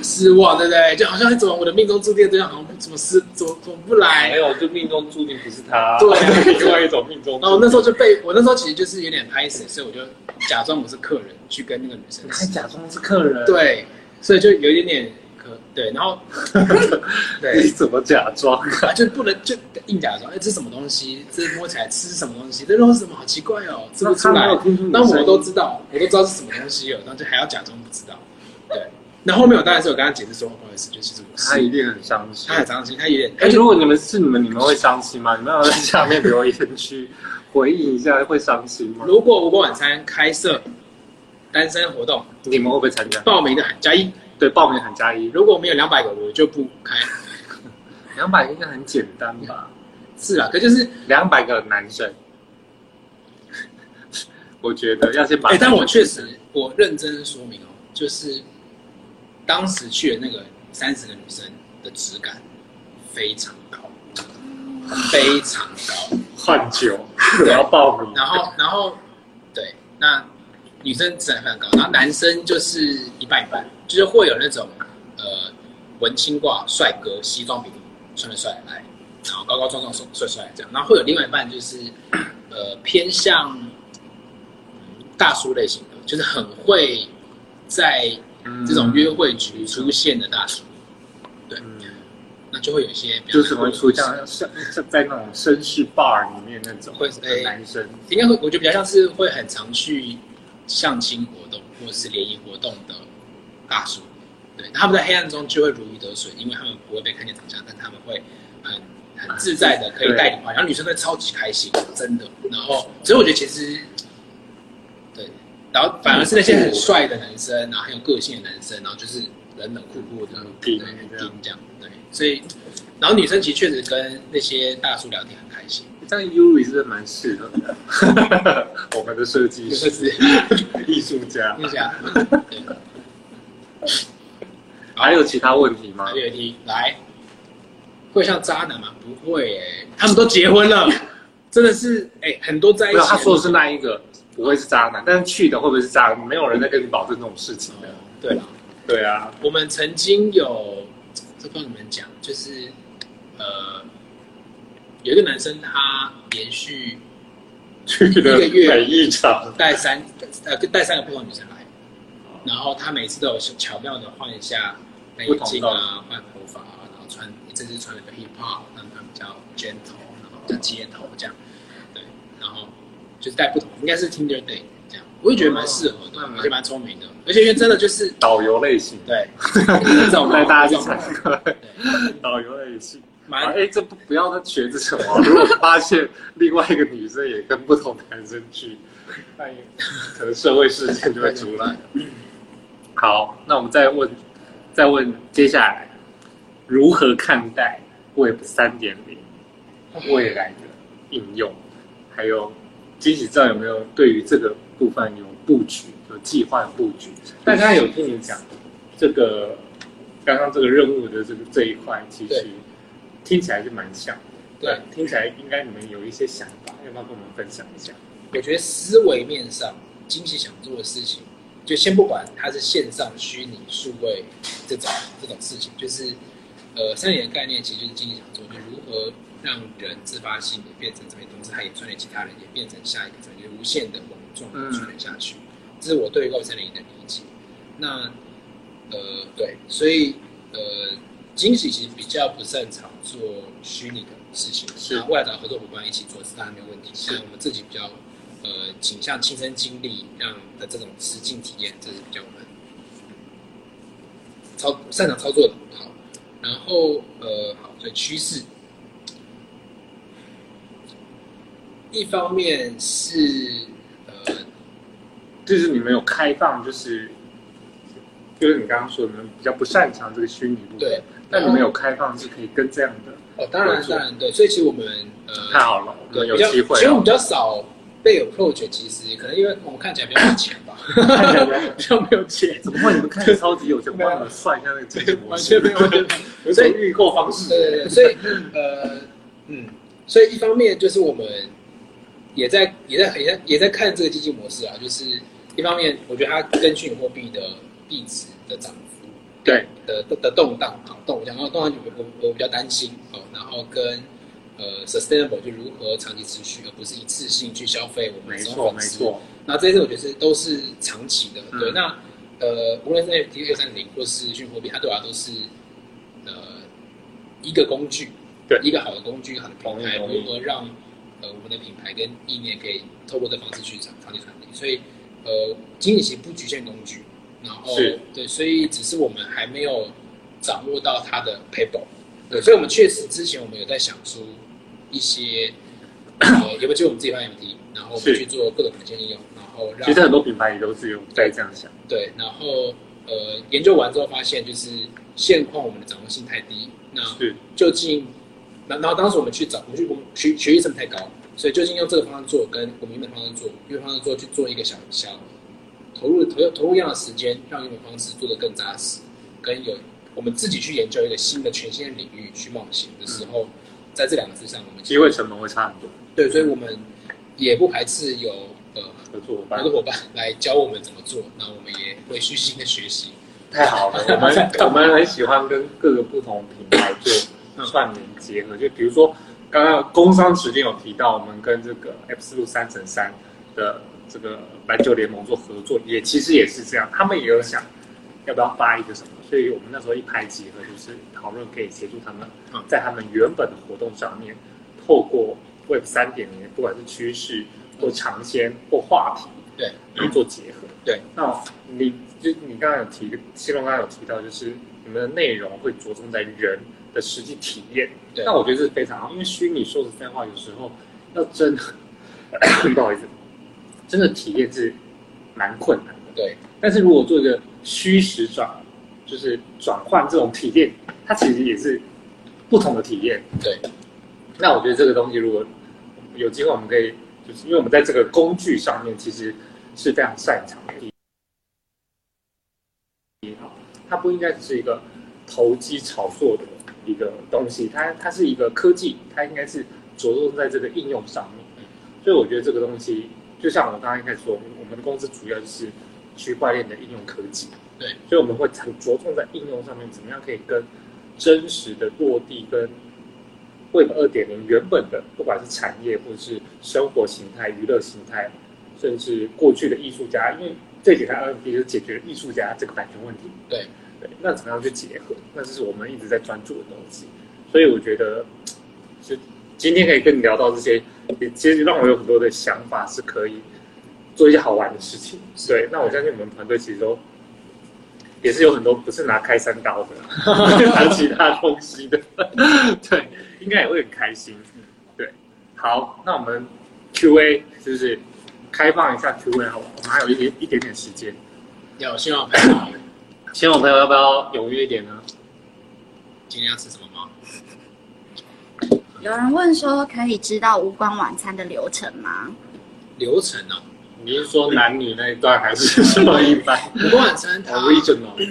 失望，对不对？就好像怎么我的命中注定的对象好像怎么失怎么怎么不来没？有，就命中注定不是他。对啊另外一种命中注定。然后我那时候就被我那时候其实就是有点拍死，所以我就假装我是客人去跟那个女生你还假装是客人？，对，所以就有一点点可对，然后 [LAUGHS] 你对怎么假装？啊，就不能就硬假装，哎，这什么东西？这摸起来吃什么东西？这东西什么？好奇怪哦，吃不出来那我都知道，我都知道是什么东西了，然后就还要假装不知道。对，那后面我当然是有跟他解释说，不好意思，就是，他一定很伤心他。很伤心，他有点，他哎，就如果你们是你们，你们会伤心吗？你们要在下面留言区回应一下，会伤心吗？如果无果晚餐开设单身活动，你们会不会参加？报名的喊加一，对，报名喊加一，如果没有两百个，我就不开。[LAUGHS] 两百应该很简单吧？是啊，可就是，两百个男生，[LAUGHS] 我觉得要先把。哎、但我确实，我认真说明哦，就是当时去的那个三十个女生的质感非常高，非常高。换酒，我要报名。然后，然后，对，那女生质感非常高，然后男生就是一半一半，就是会有那种呃文青挂帅哥，西装笔挺，穿得帅来，然后高高壮壮、帅帅帅这样，然后会有另外一半就是呃偏向大叔类型的，就是很会在嗯这种约会局出现的大叔，对，嗯。那就会有一些比较就是会出像像像在那种绅士 bar 里面那种会是男生，应该会，我觉得比较像是会很常去相亲活动或者是联谊活动的大叔，对，他们在黑暗中就会如鱼得水，因为他们不会被看见长相，但他们会很很自在的可以带你玩，然后女生会超级开心，真的。然后，所以我觉得其实，对，然后反而是那些很帅的男生，然后很有个性的男生，然后就是冷冷酷酷的，很对，硬很这样对，所以，然后女生其实确实跟那些大叔聊天很开心。这样是不是蛮适合 [LAUGHS] 的？我们的设计师、就是艺术家，一下，对。还有其他问题吗还？有一题，来，会像渣男吗？不会诶、他们都结婚了，[LAUGHS] 真的是哎、很多在一起。他说的是那一个不会是渣男，但是去的会不会是渣男？没有人在跟你保证这种事情的。对。啊，对啊，我们曾经有，这帮你们讲，就是呃，有一个男生他连续去了一个月每一场，带三呃带三个不同女生来，然后他每次都有巧妙的换一下戴眼镜啊，换头发啊，然后穿这次穿了个 hip hop，让他比较 gentle，然后比较街头这样，就是带不同，应该是 Tinder Day 这样，我也觉得蛮适合的，嗯而且蛮聪明的，而且因为真的就是导游类型，对，这种带大家去这种参观 [LAUGHS] 导游类型。哎，这不不要再学这什么。[LAUGHS] 如果发现另外一个女生也跟不同男生去，那也可能社会事件就会出来。[LAUGHS] 好，那我们再问，再问接下来如何看待 Web 三点零未来的应用，还有惊喜照有没有对于这个部分有布局、有计划、有布局？但刚才有听你讲这个刚刚这个任务的这个这一块，其实听起来是蛮像。对，听起来应该你们有一些想法，要不要跟我们分享一下？我觉得思维面上，惊喜想做的事情，就先不管它是线上、虚拟、数位这种这种事情，就是呃三点的概念，其实就是惊喜想做，就如何让人自发性的变成这边，同时它也串联其他人，也变成下一个层，就是无限的网状的串联下去。这是我对 Web 三零的理解。那呃对，所以呃惊喜其实比较不擅长做虚拟的事情，是那未来找合作伙伴一起做是当然没有问题。是但我们自己比较呃倾向亲身经历让的这种实境体验，这是比较我们操擅长操作的。好，然后呃好，所以趋势。一方面是呃就是你们有开放，就是就是你刚刚说你们比较不擅长这个虚拟部分，对，那你们有开放是可以跟这样的，哦，当然当然对，所以其实我们呃太好了，对，有机会哦其实我们比。较少被 approach，其实可能因为我们看起来比较有钱吧，[LAUGHS] 看起来比较没有钱，怎么会？你们看起来超级有钱，我帮你们算一下那个经济模完式全，没有完全没 [LAUGHS] 有。所以预购方式，对对对，所以呃嗯，所以一方面就是我们也在也在也在也在看这个经济模式啊，就是一方面我觉得它跟虚拟货币的币值的涨幅对，的的的动荡，好动向，然后动荡我我我比较担心哦，然后跟呃 sustainable 就如何长期持续，而不是一次性去消费我们没错。没错，那这些我觉得是都是长期的，对。嗯那呃，无论是 NFT 二三零或是虚拟货币，它对我来都是呃一个工具，对一个好的工具，好的平台，如何让呃我们的品牌跟意念可以透过这方式去长长期传递。所以呃，经济其实不局限工具，然后对，所以只是我们还没有掌握到它的 paper，对，所以我们确实之前我们有在想出一些。呃，有没有就我们自己发 MT，然后我们去做各种软件应用，然后让其实很多品牌也都是有在这样想，对，然后呃研究完之后发现，就是现况我们的掌握性太低，那是究竟，然然后当时我们去找，我们去我们学学习成本太高，所以究竟用这个方向做，跟我们原本方向做，原本方向做去做一个小小投入投入投入一样的时间，让原本方式做得更扎实，跟有我们自己去研究一个新的全新的领域去冒险的时候，在这两个之上，我们机会成本会差很多。对，所以我们也不排斥有呃合作伙伴合作伙伴来教我们怎么做，那我们也会虚心的学习。太好了，我们 [LAUGHS] 我们很喜欢跟各个不同品牌做串联结合，就比如说刚刚工商时间有提到，我们跟这个 F 四路三乘三的这个白酒联盟做合作，也其实也是这样，他们也有想要不要发一个什么，所以我们那时候一拍即合，就是讨论可以协助他们嗯。在他们原本的活动上面，透过 Web 三点零，不管是趋势或尝鲜或话题，对，来做结合。对，那你就你刚刚有提，新龙刚刚有提到，就是你们的内容会着重在人的实际体验。对那我觉得这是非常好，因为虚拟说实在话，有时候要真的，[COUGHS] 不好意思，真的体验是蛮困难的。对，但是如果做一个虚实转，就是转换这种体验，它其实也是不同的体验。对，那我觉得这个东西，如果有机会，我们可以就是因为我们在这个工具上面其实是非常擅长的。好，它不应该只是一个投机炒作的一个东西，它它是一个科技，它应该是着重在这个应用上面。所以我觉得这个东西，就像我刚刚一开始说，我们的公司主要就是区块链的应用科技。对，所以我们会很着重在应用上面，怎么样可以跟真实的落地跟 Web 二点零原本的，不管是产业或者是生活形态、娱乐形态，甚至过去的艺术家，因为最简单 NFT 就是解决了艺术家这个版权问题。对，对，那怎么样去结合？那这是我们一直在专注的东西。所以我觉得，就今天可以跟你聊到这些，也其实让我有很多的想法是可以做一些好玩的事情。对，那我相信我们团队其实都也是有很多不是拿开山刀的，[LAUGHS] 拿其他东西的，对，应该也会很开心。对，好，那我们 Q&A 就是开放一下 Q&A 好不好？我们还有一点一点点时间，有希望朋友希望朋友要不要踊跃一点呢？今天要吃什么吗？有人问说，可以知道无光晚餐的流程吗？流程啊，你是说男女那一段还是什么一般 [LAUGHS] 无光晚餐它？Original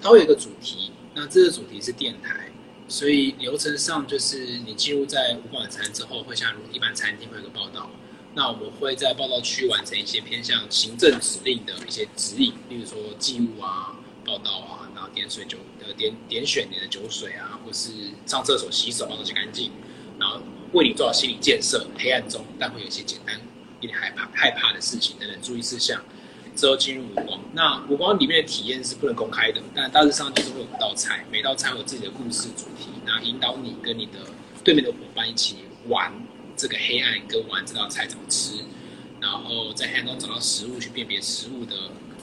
它会有一个主题，那这个主题是电台，所以流程上就是你进入在无光晚餐之后，会像如一般餐厅会有个报道，那我们会在报道区完成一些偏向行政指令的一些指引，例如说记录啊、报道啊，然后点水酒呃点点选你的酒水啊，或是上厕所洗手把东西干净，然后为你做好心理建设，黑暗中但会有一些简单有点害怕害怕的事情等等注意事项。之后进入五光，那五光里面的体验是不能公开的，但大致上就是会有五道菜，每道菜有自己的故事主题，那引导你跟你的对面的伙伴一起玩这个黑暗，跟玩这道菜怎么吃，然后在黑暗中找到食物，去辨别食物的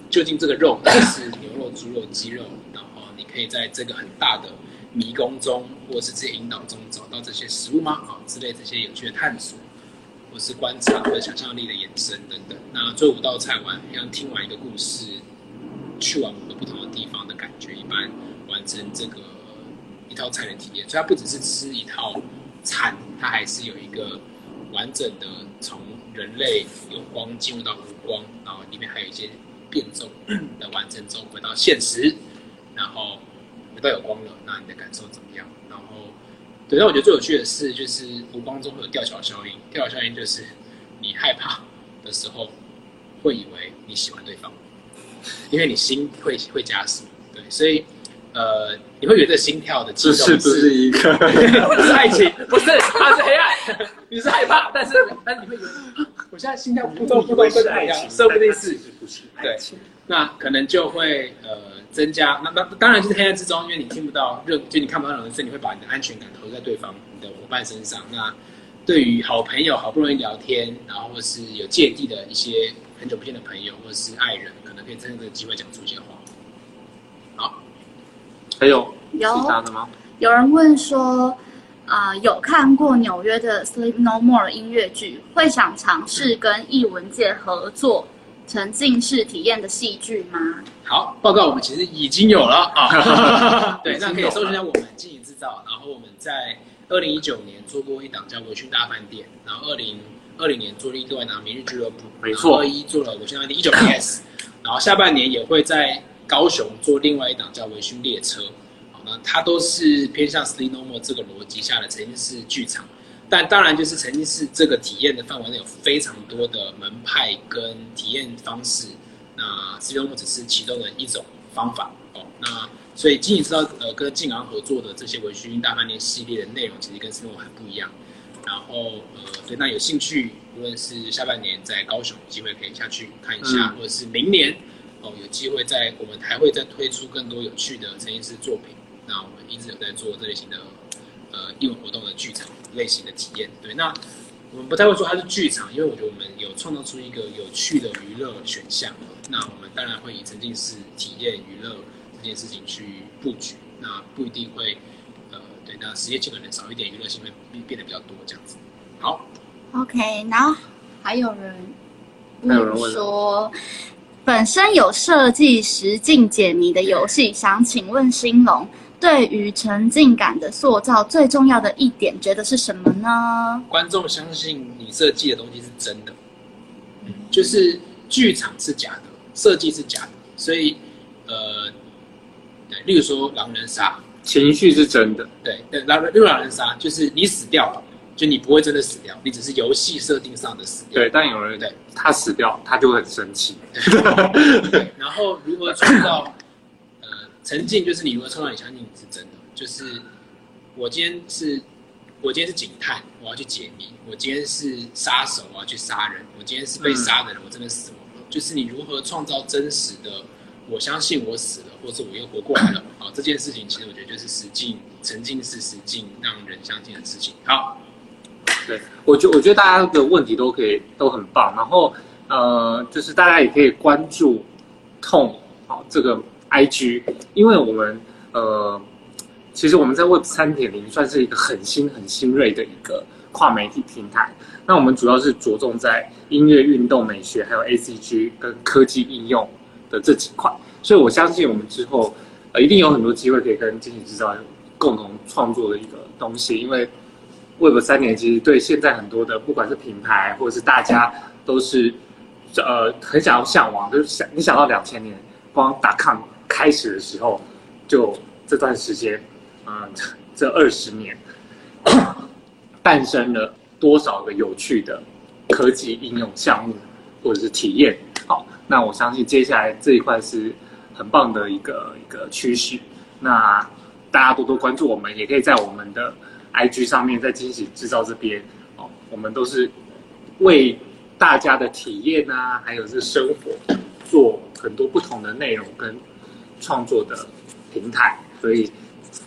究竟这个肉 [LAUGHS] 是牛肉、猪肉、鸡肉，然后你可以在这个很大的迷宫中，或者是这些引导中找到这些食物吗？啊之类这些有趣的探索。或是观察或者想象力的延伸等等。那做五道菜完，像听完一个故事，去完五个不同的地方的感觉一般，完成这个一套菜的体验。所以它不只是吃一套餐，它还是有一个完整的从人类有光进入到无光，然后里面还有一些变奏的完成中回到现实，然后回到有光了，那你的感受怎么样？然后。对，但我觉得最有趣的是，就是无光中会有吊桥效应。吊桥效应就是你害怕的时候，会以为你喜欢对方，因为你心会会加速。对，所以呃，你会觉得这心跳的激动这是不是一个？[LAUGHS] 不是爱情，[LAUGHS] 不是，它是黑暗。[LAUGHS] 你是害怕，但是但是你会觉得，我现在心跳扑通扑通是怎么样？说不定是对，那可能就会呃增加。那那当然就是黑暗之中，因为你听不到任，就你看不到任何人声，你会把你的安全感投在对方、你的伙伴身上。那对于好朋友好不容易聊天，然后或是有芥蒂的一些很久不见的朋友或者是爱人，可能可以趁这个机会讲出一些话。好，还有有其他的吗？有人问说，啊、有看过纽约的《Sleep No More》音乐剧，会想尝试跟艺文界合作沉浸式体验的戏剧吗？好，报告我们其实已经有了 [LAUGHS] 啊。对，那可以搜寻一下我们经营制造，然后我们在二零一九年做过一档叫《微醺大饭店》，然后二零二零年做了一档《明日俱乐部》，没错二一做了《微醺大饭店》一九 PS，然后下半年也会在高雄做另外一档叫《维修列车》。好，那它都是偏向 Sleep No More 这个逻辑下的沉浸式剧场。但当然，就是沉浸式这个体验的范围内有非常多的门派跟体验方式。那 C 用只是其中的一种方法哦。那所以，经营知道呃跟晋昂合作的这些微醺大饭店系列的内容，其实跟 C 用很不一样。然后呃，对，那有兴趣，无论是下半年在高雄有机会可以下去看一下，嗯或者是明年哦有机会在我们还会再推出更多有趣的沉浸式作品。那我们一直有在做这类型的呃艺文活动的剧场类型的体验。对，那我们不太会说它是剧场，因为我觉得我们有创造出一个有趣的娱乐选项。那我们当然会以沉浸式体验娱乐这件事情去布局，那不一定会呃对，那实验性可能少一点，娱乐性会变变得比较多这样子。好，OK，然后还有人还有人问说，本身有设计实境解谜的游戏，想请问兴隆，对于沉浸感的塑造最重要的一点，觉得是什么呢？观众相信你设计的东西是真的，就是剧场是假的，设计是假的，所以呃，对，例如说狼人杀，情绪是真的，对，对，狼人，例如狼人杀，就是你死掉了，就你不会真的死掉，你只是游戏设定上的死掉。对。但有人对他死掉，他就会很生气。对，[LAUGHS] 然后如何创造呃沉浸，就是你如何创造你相信你是真的，就是我今天是，我今天是警探，我要去解谜；我今天是杀手，我要去杀人；我今天是被杀的人，我真的死亡了。就是你如何创造真实的，我相信我死了，或者我又活过来了。好，这件事情其实我觉得就是实境沉浸式实境让人相信的事情。好，对，我觉我觉得大家的问题都可以都很棒，然后呃，就是大家也可以关注痛好这个 IG，因为我们呃，其实我们在 Web 三点零算是一个很新很新锐的一个跨媒体平台。那我们主要是着重在音乐、运动、美学，还有 ACG 跟科技应用的这几块。所以我相信我们之后呃一定有很多机会可以跟惊喜制造共同创作的一个东西，因为 Web 三点其实对现在很多的不管是品牌或者是大家都是呃很想要向往，就是想你想到两千年光打抗开始的时候，就这段时间，嗯、这二十年 [COUGHS] 诞生了多少个有趣的科技应用项目或者是体验。好，那我相信接下来这一块是很棒的一个一个趋势。那大家多多关注我们，也可以在我们的 IG 上面，在惊喜制造这边哦，我们都是为大家的体验啊，还有是生活做很多不同的内容跟创作的平台，所以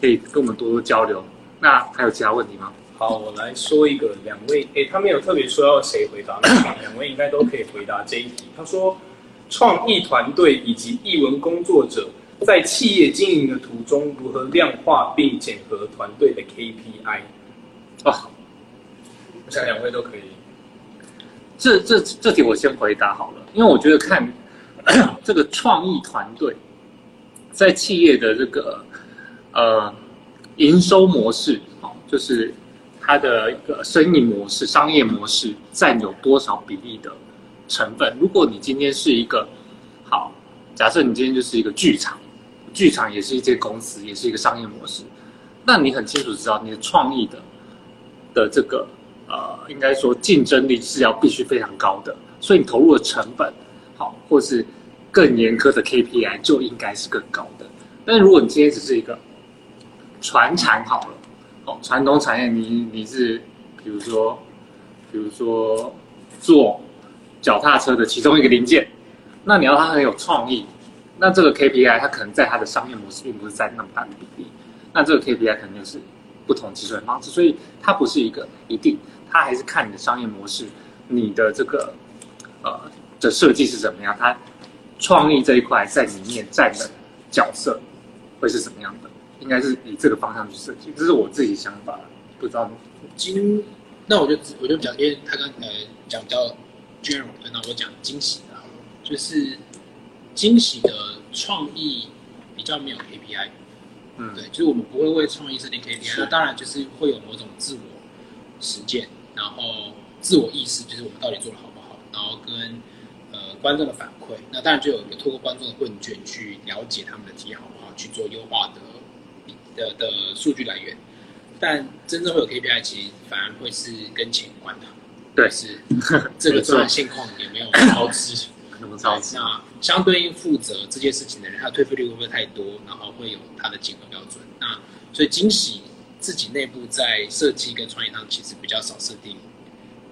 可以跟我们多多交流。那还有其他问题吗？好，我来说一个，两位，诶，他没有特别说要谁回答，两位应该都可以回答这一题。他说，创意团队以及艺文工作者在企业经营的途中，如何量化并检核团队的 KPI？哦，我想两位都可以。这这这题我先回答好了，因为我觉得看 [COUGHS] 这个创意团队在企业的这个呃营收模式，哦，就是它的一个生意模式、商业模式占有多少比例的成分。如果你今天是一个好，假设你今天就是一个剧场，剧场也是一间公司，也是一个商业模式，那你很清楚知道你的创意的的这个呃，应该说竞争力是要必须非常高的，所以你投入的成本好，或是更严苛的 KPI 就应该是更高的。但如果你今天只是一个传产好了，哦，传统产业你你是比如说比如说做脚踏车的其中一个零件，那你要它很有创意，那这个 KPI 它可能在它的商业模式并不是占那么大的比例，那这个 KPI 肯定是不同计算方式，所以它不是一个一定，它还是看你的商业模式，你的这个呃的设计是怎么样，它创意这一块在里面占的角色会是什么样的，应该是以这个方向去设计，这是我自己想法，不知道惊，那我就我就讲，因为他刚呃讲比较 general，那我讲惊喜的，就是惊喜的创意比较没有 KPI，嗯。对，就是我们不会为创意设定 KPI，那当然就是会有某种自我实践，然后自我意识，就是我们到底做的好不好，然后跟呃观众的反馈，那当然就有有透过观众的问卷去了解他们的体验好不好，去做优化的的的数据来源。但真正会有 KPI，其实反而会是跟钱有关的，对。是这个专业现况也没有超支。那么着急。那相对应负责这件事情的人，他的退费率会不会太多？然后会有他的检核标准。那所以惊喜自己内部在设计跟创意上，其实比较少设定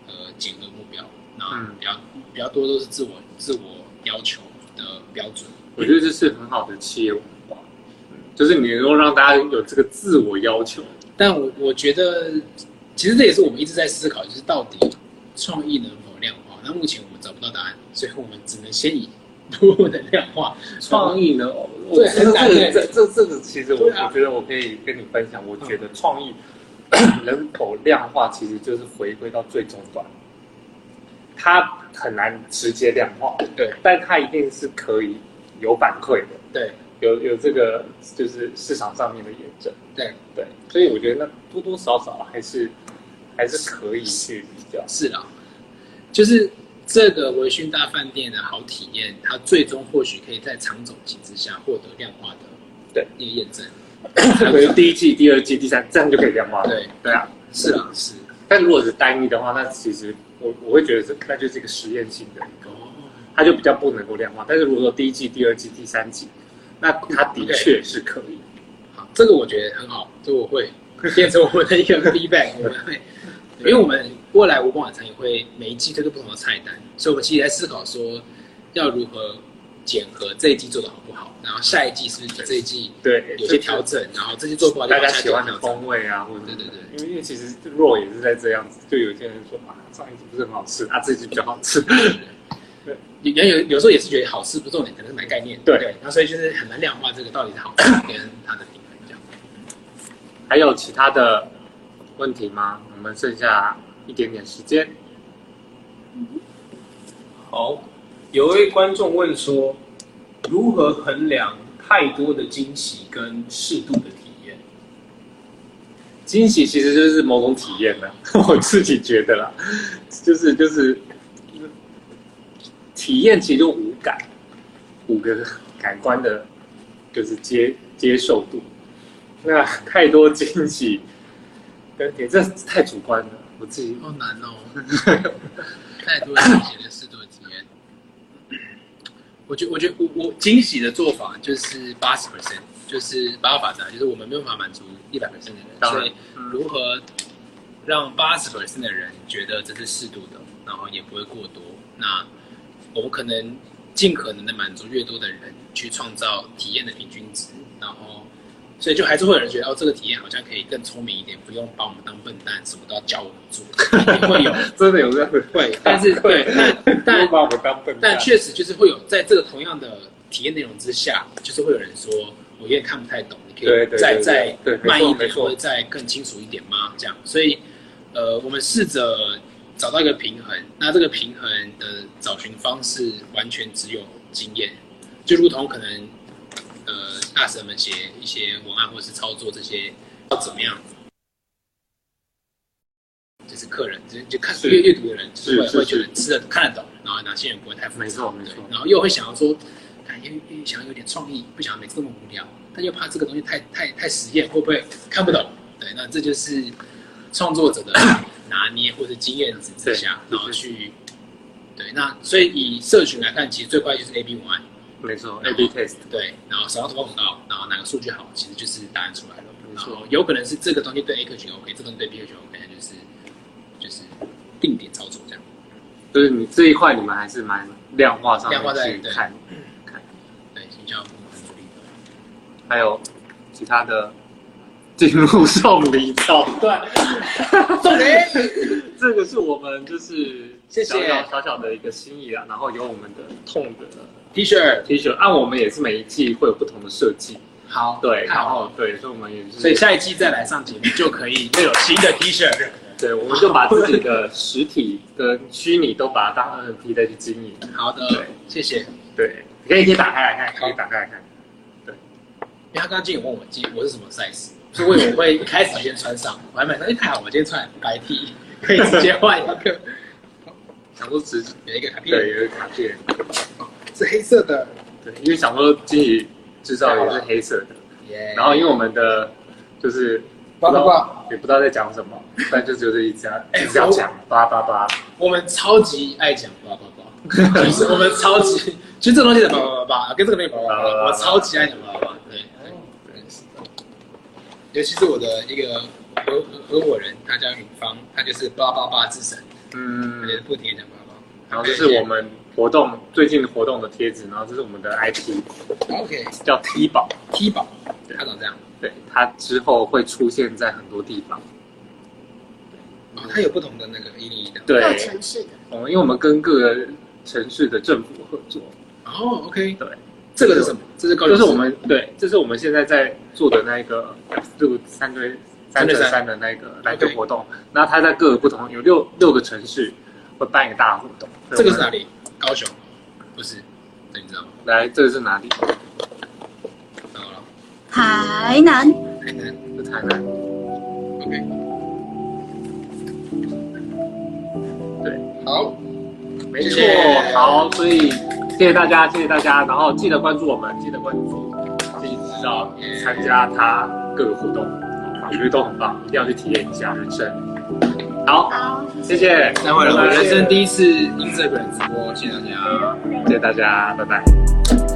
呃检核目标。那嗯比较、比较多都是自我自我要求的标准。我觉得这是很好的企业文化，嗯就是你能够让大家有这个自我要求。但我我觉得，其实这也是我们一直在思考，就是到底创意能否量化？那目前我们找不到答案，所以我们只能先以不能量化 [LAUGHS] 创意呢？我对这这这这这个其实我啊我觉得我可以跟你分享，我觉得创意人口量化，其实就是回归到最终端，它很难直接量化，对但它一定是可以有反馈的，对有有这个就是市场上面的验证，对对，所以我觉得那多多少少还是还是可以去比较。是啦，就是这个微醺大饭店的好体验，它最终或许可以在长总期之下获得量化的对那个验证。可能第一季、第二季、第三，这样就可以量化了。对对啊，是啊，是但如果是单一的话，那其实我我会觉得这那就是一个实验性的一个，哦，它就比较不能够量化。但是如果说第一季、第二季、第三季，那它的确是可以。好，这个我觉得很好，这我会变成我们的一个 feedback，我们会。因为我们未来无光晚餐也会每一季推出不同的菜单，所以我们其实在思考说要如何检核这一季做的好不好，然后下一季是不是这一季对，有些调整，然后这些做不好大家喜欢的风味啊，或者对对对因为因为其实肉也是在这样子，就有些人说啊，上一季不是很好吃，啊，这一季比较好吃。有有有时候也是觉得好吃不重点，可能是买概念，对对，那所以就是很难量化这个到底是好吃跟它的品牌这样。还有其他的问题吗？我们剩下一点点时间。好，有位观众问说，如何衡量太多的惊喜跟适度的体验？惊喜其实就是某种体验呢，[LAUGHS] 我自己觉得啦，就是就是体验其实就五感，五个感官的，就是接接受度。那太多惊喜跟点，这太主观了，我自己好难哦，太多惊喜跟适度的体验。我觉我觉得我我惊喜的做法就是八十 percent，就是八个法则，就是我们没有办法满足一百 percent 的人，所以如何让八十 percent 的人觉得这是适度的，然后也不会过多。那我们可能尽可能的满足越多的人，去创造体验的平均值，然后。所以就还是会有人觉得哦，这个体验好像可以更聪明一点，不用把我们当笨蛋，什么都要教我们做，也 [LAUGHS] 会有。真的有这样的会，但是 [LAUGHS] 对，但但不把我们当笨蛋。但确实就是会有在这个同样的体验内容之下，就是会有人说我有点看不太懂，你可以再再慢一点或者再更清楚一点吗？这样，所以呃，我们试着找到一个平衡。那这个平衡的找寻方式完全只有经验，就如同可能呃大神们写一些文案或者是操作这些要怎么样。就是客人，就就看阅阅读的人，就是会会觉得吃的看得懂，然后哪些人不会太复杂，没错没错对然后又会想要说，感觉又想要有点创意，不想要每次都那么无聊，但又怕这个东西太太太实验，会不会看不懂？对，那这就是创作者的 [COUGHS] 拿捏或者经验值之下，然后去对，那所以以社群来看，其实最快就是 A B 文案，没错，A/B test，对，然后什么投放广告，然后哪个数据好，其实就是答案出来了。然没错后有可能是这个东西对 A 客群 OK，这个东西对 B 客群 OK，那就是就是定点操作这样。就是你这一块你们还是蛮量化上面量化在对去看看，对，营销部很努力的。还有其他的进入送礼桥段，[LAUGHS] 送礼，这个是我们就是谢谢小小小小的一个心意啊，然后有我们的痛的 T 恤 T 恤，按我们也是每一季会有不同的设计，好，对，然后对，所以我们也是，所以下一季再来上节目就可以又有新的 T 恤。[LAUGHS] 对，我们就把自己的实体跟虚拟都把它当 NFT 再去经营，好的对，谢谢。对，可以可以打开来看，可以打开来看，对。因为他刚刚今天有问我今我是什么 size，所以我会一开始先穿上，我还买到，哎，太好，我今天穿白 T，可以直接换一个，[LAUGHS] 想说只有一个卡片，对有一个卡片，是黑色的，对，因为想说经理制造也是黑色的，耶然后因为我们的就是八八八，也不知道在讲什么，[LAUGHS] 但就就是一直要哎一直要讲八八八，我们超级爱讲八八八，就是我们超级，其实这个东西的叭叭叭叭，跟这个东西叭叭叭叭，我超级爱讲八八八，对，对尤其是我的一个合合合伙人，他叫允芳，他就是八八八之神，嗯。也是不停的讲八八。然后就是我们活动最近活动的贴纸，然后这是我们的 IP OK 叫 T 宝，T 宝，他长这样，对，它之后会出现在很多地方，哦，他有不同的那个一零一的。对各，城市的。我们因为我们跟各个城市的政府合作，哦，OK，对，这个是什么？这是高雄市这是我们对，这是我们现在在做的那个六三对三对三的那个篮球活动。那它在各个不同有六六个城市会办一个大活动。这个是哪里？高雄？不是，这你知道吗？来，这个是哪里？到了，台南，海南。是台南。OK，对，好，没错。好，所以谢谢大家，谢谢大家，然后记得关注我们，记得关注自己知道参加他各个活动，我觉得都很棒，一定要去体验一下人生。好，谢谢，三位了，我人生第一次 Instagram 直播，谢谢大家。谢谢大家，拜拜。